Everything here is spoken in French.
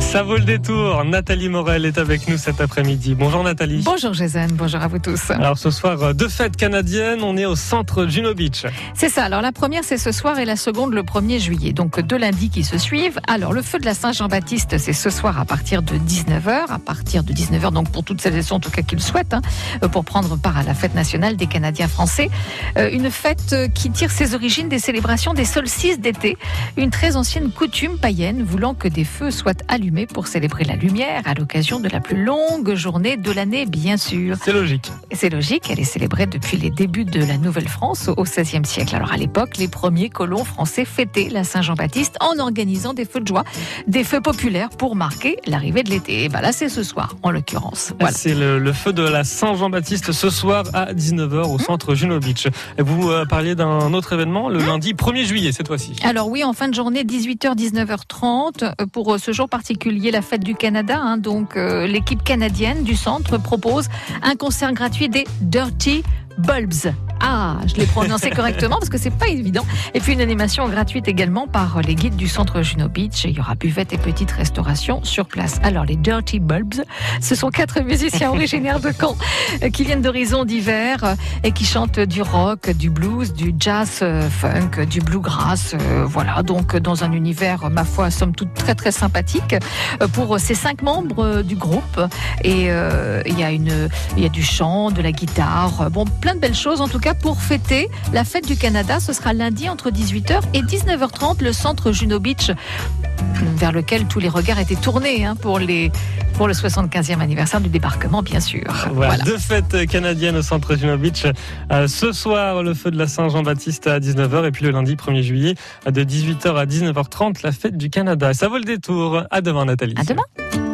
Ça vaut le détour. Nathalie Morel est avec nous cet après-midi. Bonjour Nathalie. Bonjour Jason, bonjour à vous tous. Alors ce soir, deux fêtes canadiennes, on est au centre Juno Beach. C'est ça, alors la première c'est ce soir et la seconde le 1er juillet, donc deux lundis qui se suivent. Alors le feu de la Saint-Jean-Baptiste c'est ce soir à partir de 19h, à partir de 19h donc pour toutes celles et ceux en tout cas qui le souhaitent, hein, pour prendre part à la fête nationale des Canadiens français. Euh, une fête qui tire ses origines des célébrations des solstices d'été, une très ancienne coutume païenne voulant que des feux soient allumés pour célébrer la lumière à l'occasion de la plus longue journée de l'année, bien sûr. C'est logique. C'est logique, elle est célébrée depuis les débuts de la Nouvelle-France au XVIe siècle. Alors à l'époque, les premiers colons français fêtaient la Saint-Jean-Baptiste en organisant des feux de joie, des feux populaires pour marquer l'arrivée de l'été. Et ben là, c'est ce soir, en l'occurrence. Voilà. C'est le, feu de la Saint-Jean-Baptiste ce soir à 19h au centre Juno Beach. Vous euh, parliez d'un autre événement le lundi 1er juillet cette fois-ci. Alors oui, en fin de journée, 18h, 19h30, pour euh, ce jour particulier la fête du Canada. Hein, donc euh, l'équipe canadienne du centre propose un concert gratuit des Dirty Bulbs. Ah, je l'ai prononcé correctement parce que c'est pas évident. Et puis une animation gratuite également par les guides du centre Juno Beach. Il y aura buvette et petite restauration sur place. Alors les Dirty Bulbs, ce sont quatre musiciens originaires de Caen euh, qui viennent d'horizons divers euh, et qui chantent du rock, du blues, du jazz euh, funk, du bluegrass. Voilà, donc dans un univers, ma foi, somme toute très très sympathique pour ces cinq membres du groupe. Et il y il y a du chant, de la guitare, bon, plein de belles choses en tout cas pour fêter la fête du Canada. Ce sera lundi entre 18h et 19h30, le centre Juno Beach, vers lequel tous les regards étaient tournés hein, pour, les, pour le 75e anniversaire du débarquement, bien sûr. Voilà, deux fêtes canadiennes au centre Juno Beach. Euh, ce soir, le feu de la Saint-Jean-Baptiste à 19h et puis le lundi 1er juillet de 18h à 19h30, la fête du Canada. Ça vaut le détour. À demain, Nathalie. À demain.